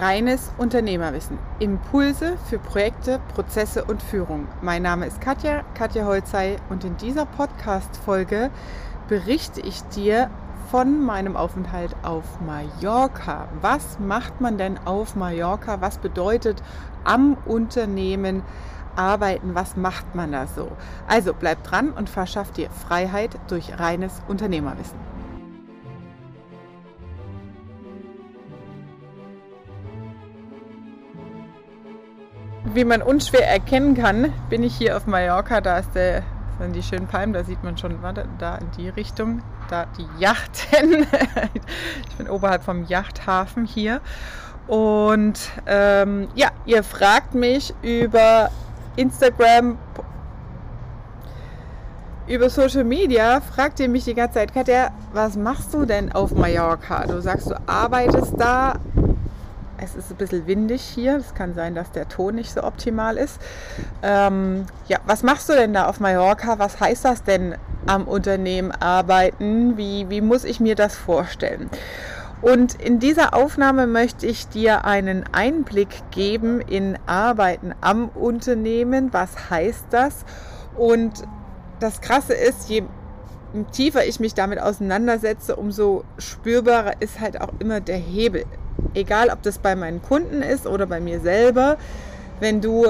Reines Unternehmerwissen. Impulse für Projekte, Prozesse und Führung. Mein Name ist Katja, Katja Holzei und in dieser Podcast-Folge berichte ich dir von meinem Aufenthalt auf Mallorca. Was macht man denn auf Mallorca? Was bedeutet am Unternehmen arbeiten? Was macht man da so? Also bleib dran und verschaff dir Freiheit durch reines Unternehmerwissen. Wie man unschwer erkennen kann, bin ich hier auf Mallorca. Da ist der, sind die schönen Palmen, da sieht man schon, warte, da in die Richtung, da die Yachten. ich bin oberhalb vom Yachthafen hier. Und ähm, ja, ihr fragt mich über Instagram, über Social Media, fragt ihr mich die ganze Zeit, Katja, was machst du denn auf Mallorca? Du sagst, du arbeitest da, es ist ein bisschen windig hier. Es kann sein, dass der Ton nicht so optimal ist. Ähm, ja, was machst du denn da auf Mallorca? Was heißt das denn am Unternehmen arbeiten? Wie, wie muss ich mir das vorstellen? Und in dieser Aufnahme möchte ich dir einen Einblick geben in Arbeiten am Unternehmen. Was heißt das? Und das Krasse ist, je tiefer ich mich damit auseinandersetze, umso spürbarer ist halt auch immer der Hebel egal ob das bei meinen Kunden ist oder bei mir selber, wenn du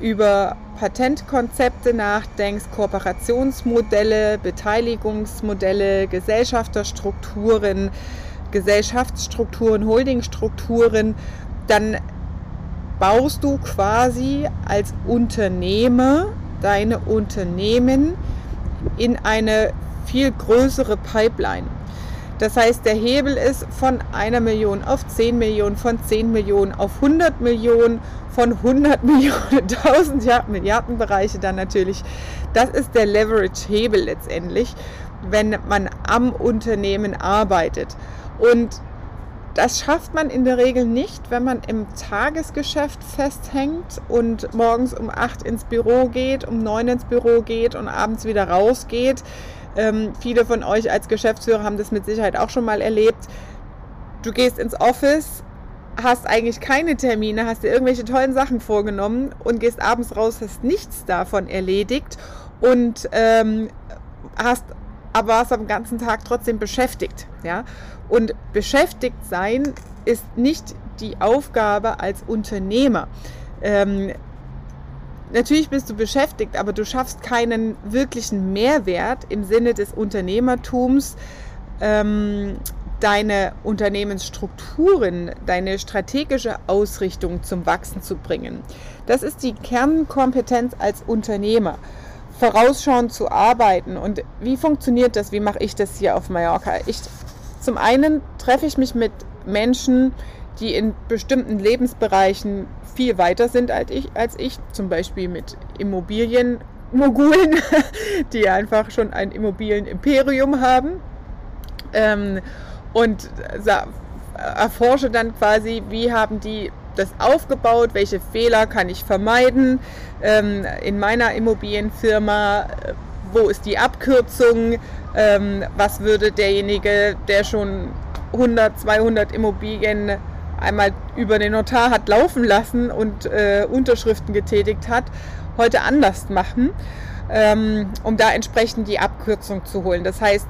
über Patentkonzepte nachdenkst, Kooperationsmodelle, Beteiligungsmodelle, Gesellschafterstrukturen, Gesellschaftsstrukturen, Holdingstrukturen, dann baust du quasi als Unternehmer deine Unternehmen in eine viel größere Pipeline. Das heißt, der Hebel ist von einer Million auf 10 Millionen, von 10 Millionen auf 100 Millionen, von 100 Millionen, 1000 ja, Milliardenbereiche dann natürlich. Das ist der Leverage-Hebel letztendlich, wenn man am Unternehmen arbeitet. Und das schafft man in der Regel nicht, wenn man im Tagesgeschäft festhängt und morgens um 8 ins Büro geht, um 9 ins Büro geht und abends wieder rausgeht ähm, viele von euch als Geschäftsführer haben das mit Sicherheit auch schon mal erlebt. Du gehst ins Office, hast eigentlich keine Termine, hast dir irgendwelche tollen Sachen vorgenommen und gehst abends raus, hast nichts davon erledigt und ähm, hast aber warst am ganzen Tag trotzdem beschäftigt. Ja? Und beschäftigt sein ist nicht die Aufgabe als Unternehmer. Ähm, Natürlich bist du beschäftigt, aber du schaffst keinen wirklichen Mehrwert im Sinne des Unternehmertums, ähm, deine Unternehmensstrukturen, deine strategische Ausrichtung zum Wachsen zu bringen. Das ist die Kernkompetenz als Unternehmer vorausschauend zu arbeiten. Und wie funktioniert das? Wie mache ich das hier auf Mallorca? Ich, zum einen treffe ich mich mit Menschen, die in bestimmten Lebensbereichen viel weiter sind als ich, als ich zum Beispiel mit Immobilienmogulen, die einfach schon ein Immobilienimperium haben. Ähm, und erforsche dann quasi, wie haben die das aufgebaut, welche Fehler kann ich vermeiden ähm, in meiner Immobilienfirma, wo ist die Abkürzung, ähm, was würde derjenige, der schon 100, 200 Immobilien einmal über den Notar hat laufen lassen und äh, Unterschriften getätigt hat, heute anders machen, ähm, um da entsprechend die Abkürzung zu holen. Das heißt,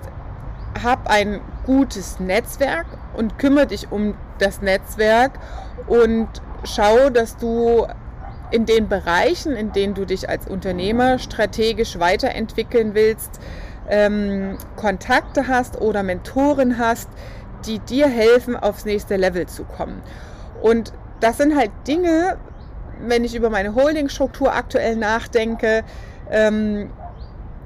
hab ein gutes Netzwerk und kümmere dich um das Netzwerk und schau, dass du in den Bereichen, in denen du dich als Unternehmer strategisch weiterentwickeln willst, ähm, Kontakte hast oder Mentoren hast, die dir helfen, aufs nächste Level zu kommen. Und das sind halt Dinge, wenn ich über meine Holdingstruktur aktuell nachdenke, ähm,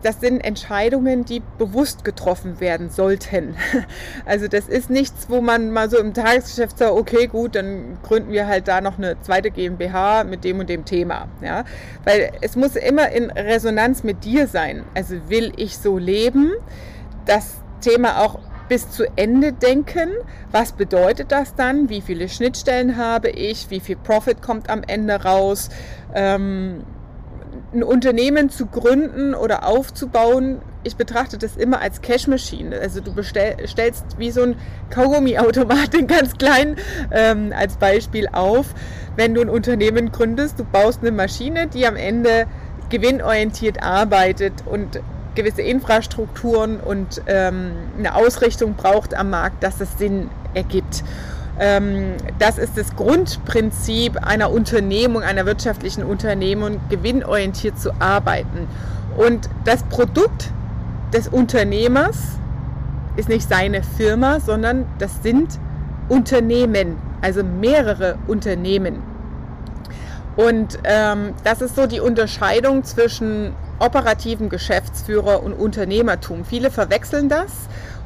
das sind Entscheidungen, die bewusst getroffen werden sollten. Also das ist nichts, wo man mal so im Tagesgeschäft sagt, okay, gut, dann gründen wir halt da noch eine zweite GmbH mit dem und dem Thema. Ja? Weil es muss immer in Resonanz mit dir sein. Also will ich so leben, das Thema auch bis zu Ende denken. Was bedeutet das dann? Wie viele Schnittstellen habe ich? Wie viel Profit kommt am Ende raus? Ähm, ein Unternehmen zu gründen oder aufzubauen ich betrachte das immer als Cash Machine. Also du stellst wie so ein Kaugummi-Automat, den ganz kleinen ähm, als Beispiel auf. Wenn du ein Unternehmen gründest, du baust eine Maschine, die am Ende gewinnorientiert arbeitet und gewisse Infrastrukturen und ähm, eine Ausrichtung braucht am Markt, dass es Sinn ergibt. Ähm, das ist das Grundprinzip einer Unternehmung, einer wirtschaftlichen Unternehmung, gewinnorientiert zu arbeiten. Und das Produkt des Unternehmers ist nicht seine Firma, sondern das sind Unternehmen, also mehrere Unternehmen. Und ähm, das ist so die Unterscheidung zwischen operativen Geschäftsführer und Unternehmertum. Viele verwechseln das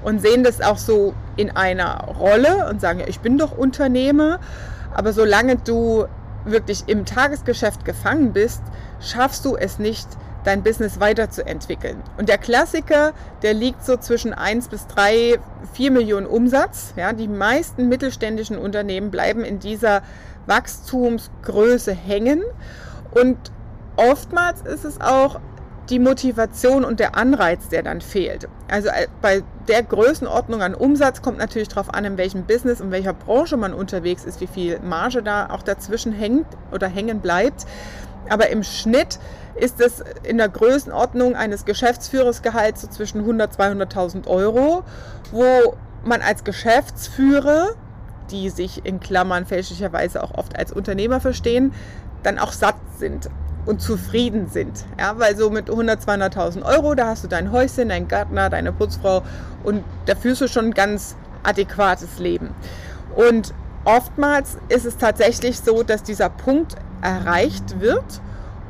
und sehen das auch so in einer Rolle und sagen, ja, ich bin doch Unternehmer. Aber solange du wirklich im Tagesgeschäft gefangen bist, schaffst du es nicht, dein Business weiterzuentwickeln. Und der Klassiker, der liegt so zwischen 1 bis 3, 4 Millionen Umsatz. Ja, die meisten mittelständischen Unternehmen bleiben in dieser Wachstumsgröße hängen. Und oftmals ist es auch die Motivation und der Anreiz, der dann fehlt. Also äh, bei der Größenordnung an Umsatz kommt natürlich darauf an, in welchem Business und welcher Branche man unterwegs ist, wie viel Marge da auch dazwischen hängt oder hängen bleibt. Aber im Schnitt ist es in der Größenordnung eines Geschäftsführersgehalts so zwischen 100 200.000 Euro, wo man als Geschäftsführer, die sich in Klammern fälschlicherweise auch oft als Unternehmer verstehen, dann auch satt sind und zufrieden sind. Ja, weil so mit 100, 200.000 Euro, da hast du dein Häuschen, dein Gärtner, deine Putzfrau und da führst du schon ein ganz adäquates Leben. Und oftmals ist es tatsächlich so, dass dieser Punkt erreicht wird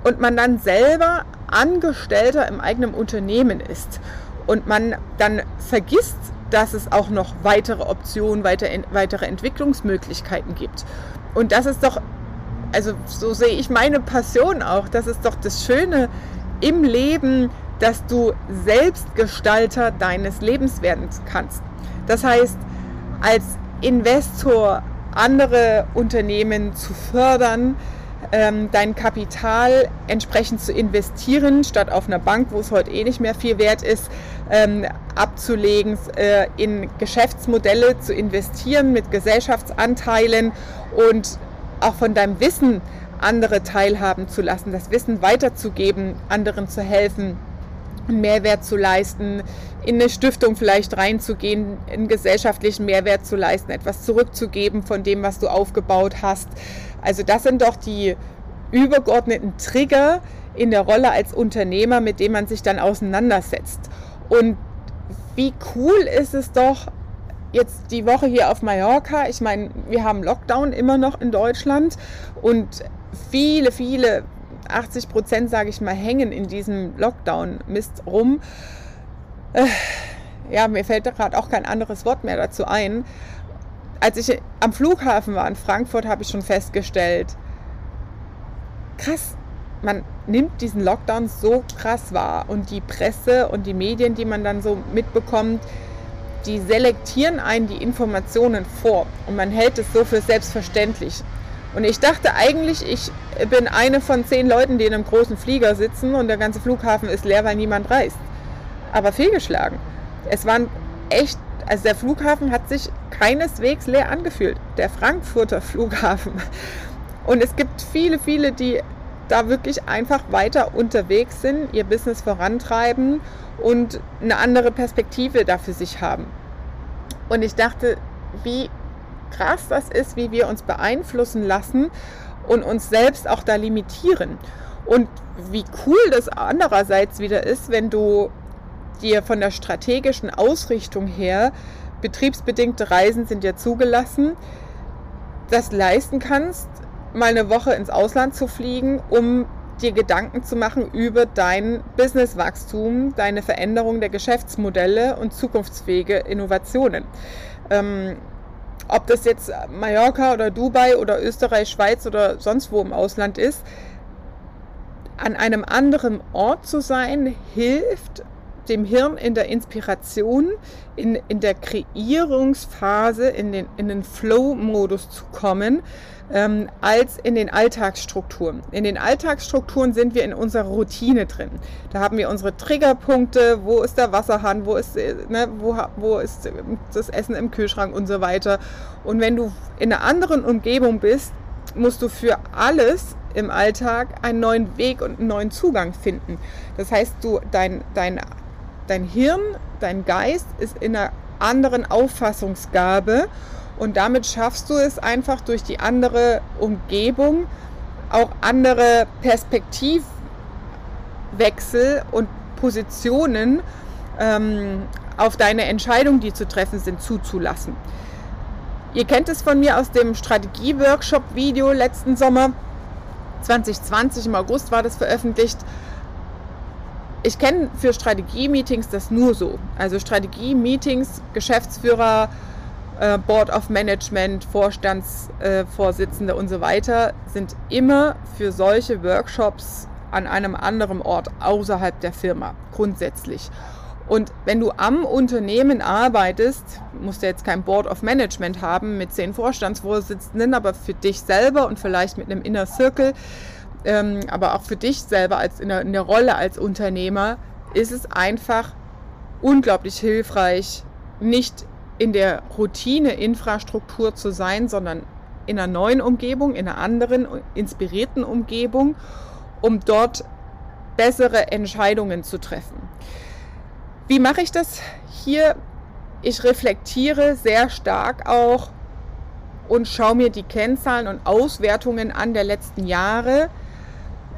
und man dann selber Angestellter im eigenen Unternehmen ist und man dann vergisst, dass es auch noch weitere Optionen, weitere Entwicklungsmöglichkeiten gibt. Und das ist doch also so sehe ich meine Passion auch. Das ist doch das Schöne im Leben, dass du Selbstgestalter deines Lebens werden kannst. Das heißt, als Investor andere Unternehmen zu fördern, ähm, dein Kapital entsprechend zu investieren, statt auf einer Bank, wo es heute eh nicht mehr viel wert ist, ähm, abzulegen, äh, in Geschäftsmodelle zu investieren mit Gesellschaftsanteilen und auch von deinem Wissen andere teilhaben zu lassen, das Wissen weiterzugeben, anderen zu helfen, einen Mehrwert zu leisten, in eine Stiftung vielleicht reinzugehen, einen gesellschaftlichen Mehrwert zu leisten, etwas zurückzugeben von dem, was du aufgebaut hast. Also das sind doch die übergeordneten Trigger in der Rolle als Unternehmer, mit denen man sich dann auseinandersetzt. Und wie cool ist es doch, jetzt die Woche hier auf Mallorca. Ich meine, wir haben Lockdown immer noch in Deutschland und viele, viele, 80 Prozent, sage ich mal, hängen in diesem Lockdown-Mist rum. Äh, ja, mir fällt gerade auch kein anderes Wort mehr dazu ein. Als ich am Flughafen war in Frankfurt, habe ich schon festgestellt, krass, man nimmt diesen Lockdown so krass wahr und die Presse und die Medien, die man dann so mitbekommt, die selektieren einen die Informationen vor und man hält es so für selbstverständlich. Und ich dachte eigentlich, ich bin eine von zehn Leuten, die in einem großen Flieger sitzen und der ganze Flughafen ist leer, weil niemand reist. Aber fehlgeschlagen. Es waren echt, also der Flughafen hat sich keineswegs leer angefühlt. Der Frankfurter Flughafen. Und es gibt viele, viele, die da wirklich einfach weiter unterwegs sind, ihr Business vorantreiben und eine andere Perspektive da für sich haben. Und ich dachte, wie krass das ist, wie wir uns beeinflussen lassen und uns selbst auch da limitieren. Und wie cool das andererseits wieder ist, wenn du dir von der strategischen Ausrichtung her, betriebsbedingte Reisen sind ja zugelassen, das leisten kannst, mal eine Woche ins Ausland zu fliegen, um dir Gedanken zu machen über dein Businesswachstum, deine Veränderung der Geschäftsmodelle und zukunftsfähige Innovationen. Ähm, ob das jetzt Mallorca oder Dubai oder Österreich, Schweiz oder sonst wo im Ausland ist, an einem anderen Ort zu sein, hilft dem Hirn in der Inspiration, in, in der Kreierungsphase, in den, in den Flow-Modus zu kommen, ähm, als in den Alltagsstrukturen. In den Alltagsstrukturen sind wir in unserer Routine drin. Da haben wir unsere Triggerpunkte, wo ist der Wasserhahn, wo ist, äh, ne, wo, wo ist das Essen im Kühlschrank und so weiter. Und wenn du in einer anderen Umgebung bist, musst du für alles im Alltag einen neuen Weg und einen neuen Zugang finden. Das heißt, du, dein, dein, dein Hirn, dein Geist ist in einer anderen Auffassungsgabe und damit schaffst du es einfach durch die andere Umgebung auch andere Perspektivwechsel und Positionen ähm, auf deine Entscheidungen, die zu treffen sind, zuzulassen. Ihr kennt es von mir aus dem Strategie-Workshop-Video letzten Sommer. 2020 im August war das veröffentlicht. Ich kenne für Strategie-Meetings das nur so. Also Strategie-Meetings, Geschäftsführer, äh, Board of Management, Vorstandsvorsitzende äh, und so weiter sind immer für solche Workshops an einem anderen Ort außerhalb der Firma, grundsätzlich. Und wenn du am Unternehmen arbeitest, musst du jetzt kein Board of Management haben mit zehn Vorstandsvorsitzenden, aber für dich selber und vielleicht mit einem Inner Circle, ähm, aber auch für dich selber als in der, in der Rolle als Unternehmer, ist es einfach unglaublich hilfreich, nicht in der Routine-Infrastruktur zu sein, sondern in einer neuen Umgebung, in einer anderen, inspirierten Umgebung, um dort bessere Entscheidungen zu treffen. Wie mache ich das hier? Ich reflektiere sehr stark auch und schaue mir die Kennzahlen und Auswertungen an der letzten Jahre.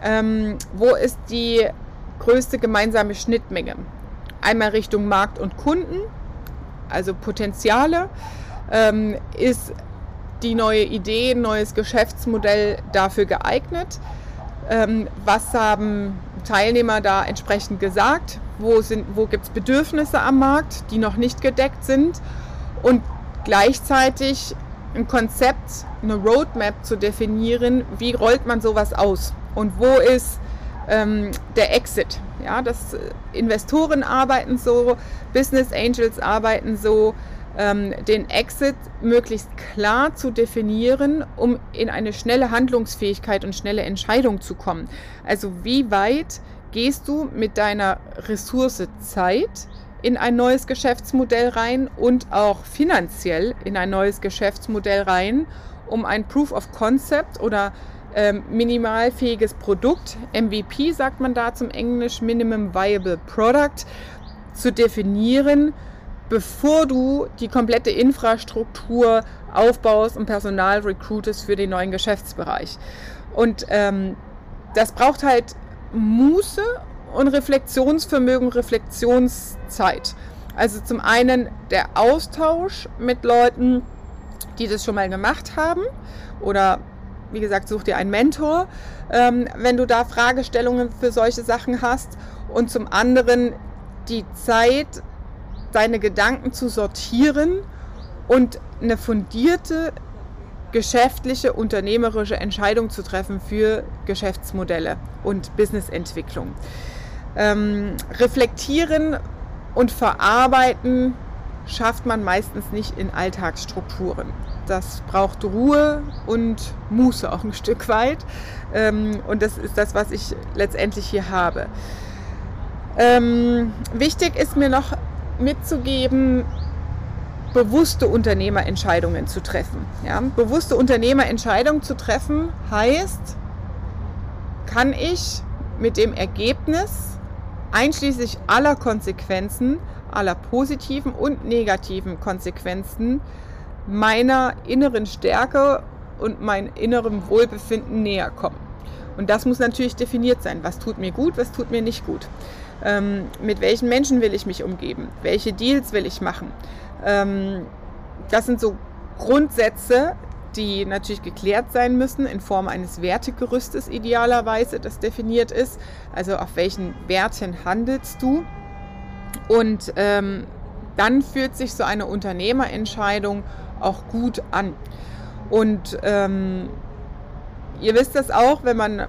Ähm, wo ist die größte gemeinsame Schnittmenge? Einmal Richtung Markt und Kunden, also Potenziale. Ähm, ist die neue Idee, neues Geschäftsmodell dafür geeignet? Ähm, was haben Teilnehmer da entsprechend gesagt? wo, wo gibt es Bedürfnisse am Markt, die noch nicht gedeckt sind und gleichzeitig ein Konzept, eine Roadmap zu definieren, wie rollt man sowas aus und wo ist ähm, der Exit. Ja, dass Investoren arbeiten so, Business Angels arbeiten so, ähm, den Exit möglichst klar zu definieren, um in eine schnelle Handlungsfähigkeit und schnelle Entscheidung zu kommen. Also wie weit gehst du mit deiner Ressource Zeit in ein neues Geschäftsmodell rein und auch finanziell in ein neues Geschäftsmodell rein, um ein Proof of Concept oder ähm, minimalfähiges Produkt, MVP sagt man da zum Englisch, Minimum Viable Product, zu definieren, bevor du die komplette Infrastruktur aufbaust und Personal recruitest für den neuen Geschäftsbereich. Und ähm, das braucht halt Muße und Reflexionsvermögen, Reflexionszeit. Also zum einen der Austausch mit Leuten, die das schon mal gemacht haben oder wie gesagt, such dir einen Mentor, ähm, wenn du da Fragestellungen für solche Sachen hast. Und zum anderen die Zeit, deine Gedanken zu sortieren und eine fundierte geschäftliche, unternehmerische Entscheidung zu treffen für Geschäftsmodelle und Businessentwicklung. Ähm, reflektieren und verarbeiten schafft man meistens nicht in Alltagsstrukturen. Das braucht Ruhe und Muße auch ein Stück weit. Ähm, und das ist das, was ich letztendlich hier habe. Ähm, wichtig ist mir noch mitzugeben, bewusste Unternehmerentscheidungen zu treffen. Ja? Bewusste Unternehmerentscheidungen zu treffen heißt, kann ich mit dem Ergebnis einschließlich aller Konsequenzen, aller positiven und negativen Konsequenzen meiner inneren Stärke und meinem inneren Wohlbefinden näher kommen. Und das muss natürlich definiert sein. Was tut mir gut, was tut mir nicht gut? Ähm, mit welchen Menschen will ich mich umgeben? Welche Deals will ich machen? Ähm, das sind so Grundsätze, die natürlich geklärt sein müssen in Form eines Wertegerüstes idealerweise, das definiert ist. Also auf welchen Werten handelst du? Und ähm, dann fühlt sich so eine Unternehmerentscheidung auch gut an. Und ähm, ihr wisst das auch, wenn man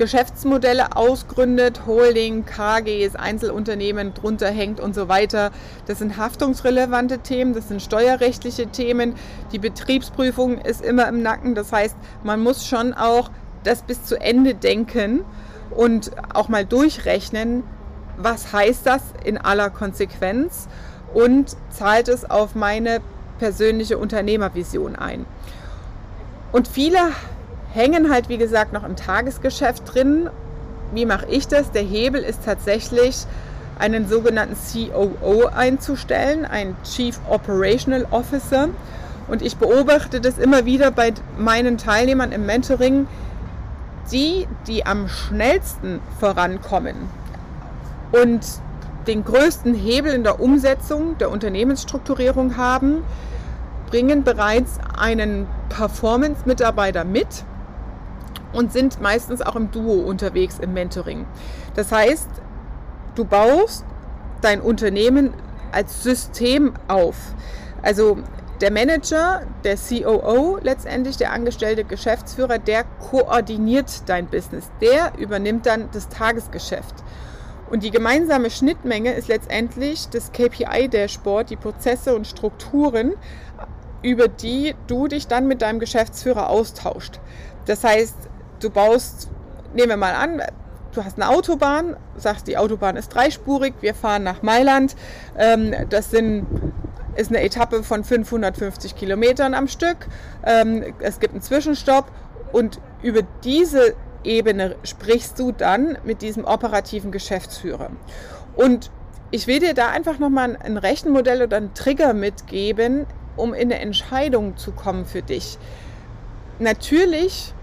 Geschäftsmodelle ausgründet, Holding, KGs, Einzelunternehmen drunter hängt und so weiter. Das sind haftungsrelevante Themen, das sind steuerrechtliche Themen. Die Betriebsprüfung ist immer im Nacken. Das heißt, man muss schon auch das bis zu Ende denken und auch mal durchrechnen, was heißt das in aller Konsequenz und zahlt es auf meine persönliche Unternehmervision ein. Und viele hängen halt, wie gesagt, noch im Tagesgeschäft drin. Wie mache ich das? Der Hebel ist tatsächlich, einen sogenannten COO einzustellen, ein Chief Operational Officer. Und ich beobachte das immer wieder bei meinen Teilnehmern im Mentoring. Die, die am schnellsten vorankommen und den größten Hebel in der Umsetzung der Unternehmensstrukturierung haben, bringen bereits einen Performance-Mitarbeiter mit und sind meistens auch im Duo unterwegs im Mentoring. Das heißt, du baust dein Unternehmen als System auf. Also der Manager, der COO, letztendlich der angestellte Geschäftsführer, der koordiniert dein Business. Der übernimmt dann das Tagesgeschäft. Und die gemeinsame Schnittmenge ist letztendlich das KPI der Sport, die Prozesse und Strukturen, über die du dich dann mit deinem Geschäftsführer austauscht. Das heißt, du baust, nehmen wir mal an, du hast eine Autobahn, sagst, die Autobahn ist dreispurig, wir fahren nach Mailand. Ähm, das sind, ist eine Etappe von 550 Kilometern am Stück. Ähm, es gibt einen Zwischenstopp und über diese Ebene sprichst du dann mit diesem operativen Geschäftsführer. Und ich will dir da einfach nochmal ein Rechenmodell oder einen Trigger mitgeben, um in eine Entscheidung zu kommen für dich. Natürlich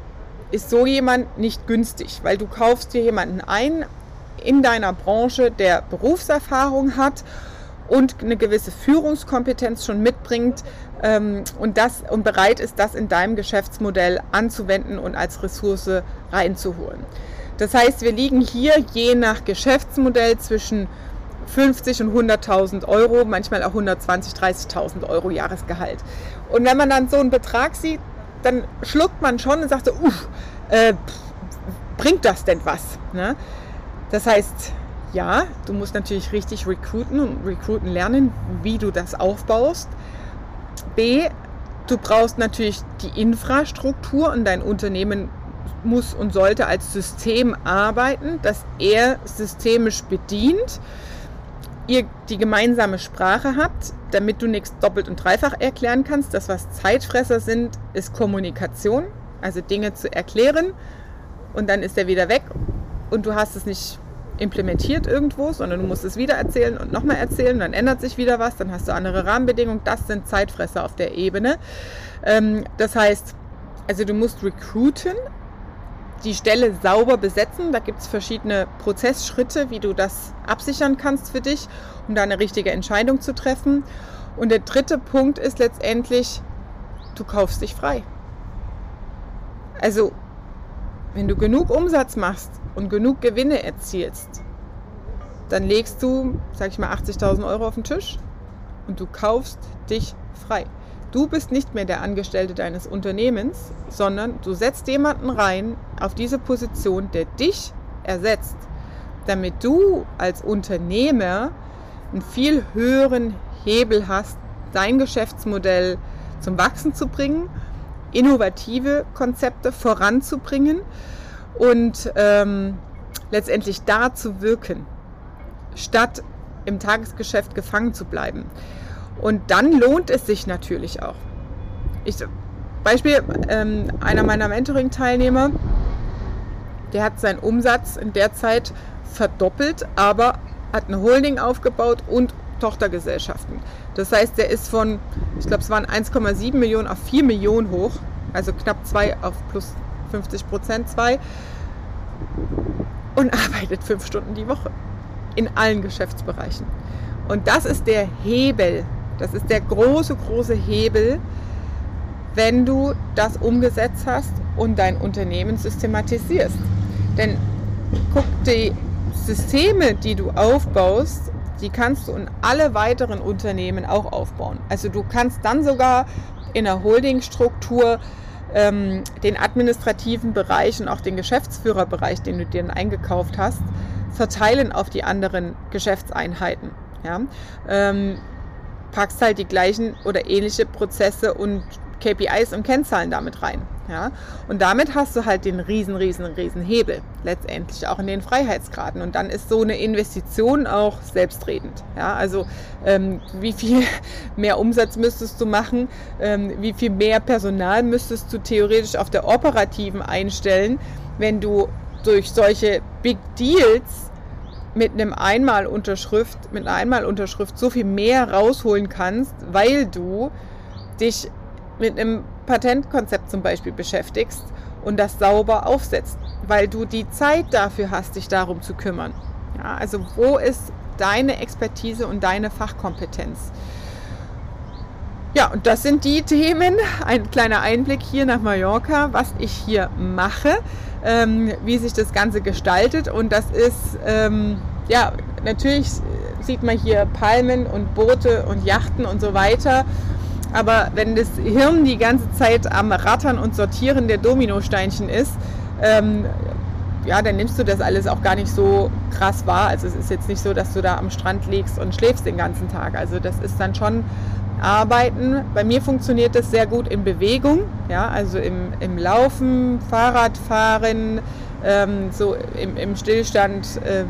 ist so jemand nicht günstig, weil du kaufst dir jemanden ein in deiner Branche, der Berufserfahrung hat und eine gewisse Führungskompetenz schon mitbringt ähm, und, das, und bereit ist, das in deinem Geschäftsmodell anzuwenden und als Ressource reinzuholen. Das heißt, wir liegen hier je nach Geschäftsmodell zwischen 50 und 100.000 Euro, manchmal auch 120, 30.000 Euro Jahresgehalt. Und wenn man dann so einen Betrag sieht, dann schluckt man schon und sagt so, uff, äh, bringt das denn was? Ne? Das heißt, ja, du musst natürlich richtig recruiten und recruiten lernen, wie du das aufbaust. B, du brauchst natürlich die Infrastruktur und dein Unternehmen muss und sollte als System arbeiten, das er systemisch bedient ihr die gemeinsame Sprache habt, damit du nichts doppelt und dreifach erklären kannst. Das, was Zeitfresser sind, ist Kommunikation, also Dinge zu erklären und dann ist er wieder weg und du hast es nicht implementiert irgendwo, sondern du musst es wieder erzählen und nochmal erzählen, dann ändert sich wieder was, dann hast du andere Rahmenbedingungen. Das sind Zeitfresser auf der Ebene. Ähm, das heißt, also du musst recruiten, die Stelle sauber besetzen. Da gibt es verschiedene Prozessschritte, wie du das absichern kannst für dich, um da eine richtige Entscheidung zu treffen. Und der dritte Punkt ist letztendlich, du kaufst dich frei. Also, wenn du genug Umsatz machst und genug Gewinne erzielst, dann legst du, sag ich mal, 80.000 Euro auf den Tisch und du kaufst dich frei. Du bist nicht mehr der Angestellte deines Unternehmens, sondern du setzt jemanden rein auf diese Position, der dich ersetzt, damit du als Unternehmer einen viel höheren Hebel hast, dein Geschäftsmodell zum Wachsen zu bringen, innovative Konzepte voranzubringen und ähm, letztendlich da zu wirken, statt im Tagesgeschäft gefangen zu bleiben. Und dann lohnt es sich natürlich auch. Ich, Beispiel, ähm, einer meiner Mentoring-Teilnehmer, der hat seinen Umsatz in der Zeit verdoppelt, aber hat eine Holding aufgebaut und Tochtergesellschaften. Das heißt, der ist von, ich glaube, es waren 1,7 Millionen auf 4 Millionen hoch, also knapp 2 auf plus 50 Prozent 2 und arbeitet fünf Stunden die Woche in allen Geschäftsbereichen. Und das ist der Hebel, das ist der große, große Hebel, wenn du das umgesetzt hast und dein Unternehmen systematisierst. Denn guck, die Systeme, die du aufbaust, die kannst du in alle weiteren Unternehmen auch aufbauen. Also du kannst dann sogar in einer Holdingstruktur ähm, den administrativen Bereich und auch den Geschäftsführerbereich, den du dir dann eingekauft hast, verteilen auf die anderen Geschäftseinheiten. Ja? Ähm, packst halt die gleichen oder ähnliche Prozesse und KPIs und Kennzahlen damit rein. Ja? Und damit hast du halt den riesen, riesen, riesen Hebel letztendlich auch in den Freiheitsgraden. Und dann ist so eine Investition auch selbstredend. Ja? Also ähm, wie viel mehr Umsatz müsstest du machen, ähm, wie viel mehr Personal müsstest du theoretisch auf der operativen einstellen, wenn du durch solche Big Deals mit einem Einmalunterschrift, mit einer Einmalunterschrift so viel mehr rausholen kannst, weil du dich mit einem Patentkonzept zum Beispiel beschäftigst und das sauber aufsetzt, weil du die Zeit dafür hast, dich darum zu kümmern. Ja, also wo ist deine Expertise und deine Fachkompetenz? Ja, und das sind die Themen. Ein kleiner Einblick hier nach Mallorca, was ich hier mache, ähm, wie sich das Ganze gestaltet. Und das ist, ähm, ja, natürlich sieht man hier Palmen und Boote und Yachten und so weiter. Aber wenn das Hirn die ganze Zeit am Rattern und Sortieren der Dominosteinchen ist, ähm, ja, dann nimmst du das alles auch gar nicht so krass wahr. Also es ist jetzt nicht so, dass du da am Strand liegst und schläfst den ganzen Tag. Also das ist dann schon Arbeiten. Bei mir funktioniert das sehr gut in Bewegung, ja, also im, im Laufen, Fahrradfahren, ähm, so im, im Stillstand. Äh,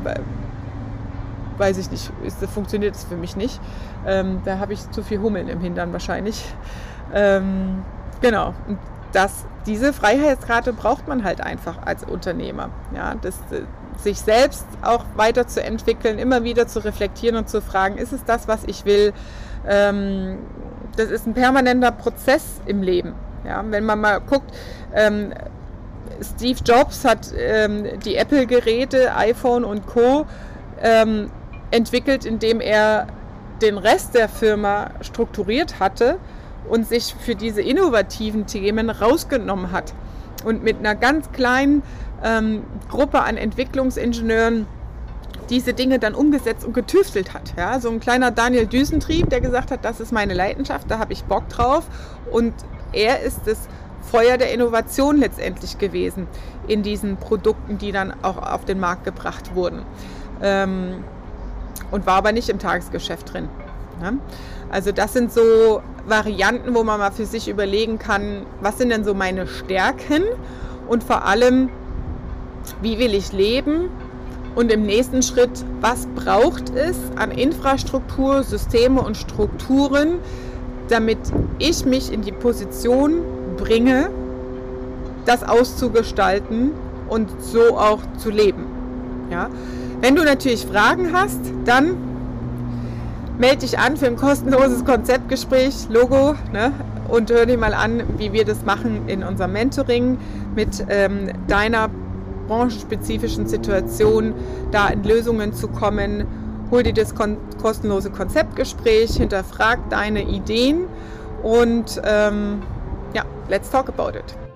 weiß ich nicht, ist, funktioniert es für mich nicht. Ähm, da habe ich zu viel Hummeln im Hintern wahrscheinlich. Ähm, genau. Das, diese Freiheitsrate braucht man halt einfach als Unternehmer. Ja, das, äh, sich selbst auch weiterzuentwickeln, immer wieder zu reflektieren und zu fragen, ist es das, was ich will? Ähm, das ist ein permanenter Prozess im Leben. Ja, wenn man mal guckt, ähm, Steve Jobs hat ähm, die Apple-Geräte, iPhone und Co. Ähm, entwickelt, indem er den Rest der Firma strukturiert hatte und sich für diese innovativen Themen rausgenommen hat und mit einer ganz kleinen ähm, Gruppe an Entwicklungsingenieuren diese Dinge dann umgesetzt und getüftelt hat. Ja, so ein kleiner Daniel Düsentrieb, der gesagt hat, das ist meine Leidenschaft, da habe ich Bock drauf. Und er ist das Feuer der Innovation letztendlich gewesen in diesen Produkten, die dann auch auf den Markt gebracht wurden. Ähm, und war aber nicht im Tagesgeschäft drin. Ne? Also das sind so Varianten, wo man mal für sich überlegen kann, was sind denn so meine Stärken und vor allem, wie will ich leben und im nächsten Schritt, was braucht es an Infrastruktur, Systeme und Strukturen, damit ich mich in die Position bringe, das auszugestalten und so auch zu leben. Ja? Wenn du natürlich Fragen hast, dann melde dich an für ein kostenloses Konzeptgespräch, Logo, ne? und hör dir mal an, wie wir das machen in unserem Mentoring mit ähm, deiner branchenspezifischen Situation, da in Lösungen zu kommen. Hol dir das kon kostenlose Konzeptgespräch, hinterfrag deine Ideen und ähm, ja, let's talk about it.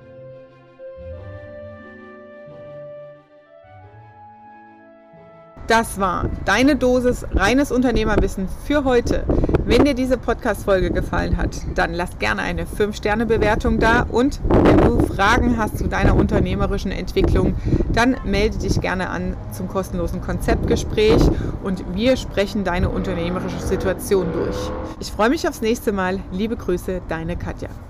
Das war deine Dosis reines Unternehmerwissen für heute. Wenn dir diese Podcast-Folge gefallen hat, dann lass gerne eine 5-Sterne-Bewertung da und wenn du Fragen hast zu deiner unternehmerischen Entwicklung, dann melde dich gerne an zum kostenlosen Konzeptgespräch und wir sprechen deine unternehmerische Situation durch. Ich freue mich aufs nächste Mal. Liebe Grüße, deine Katja.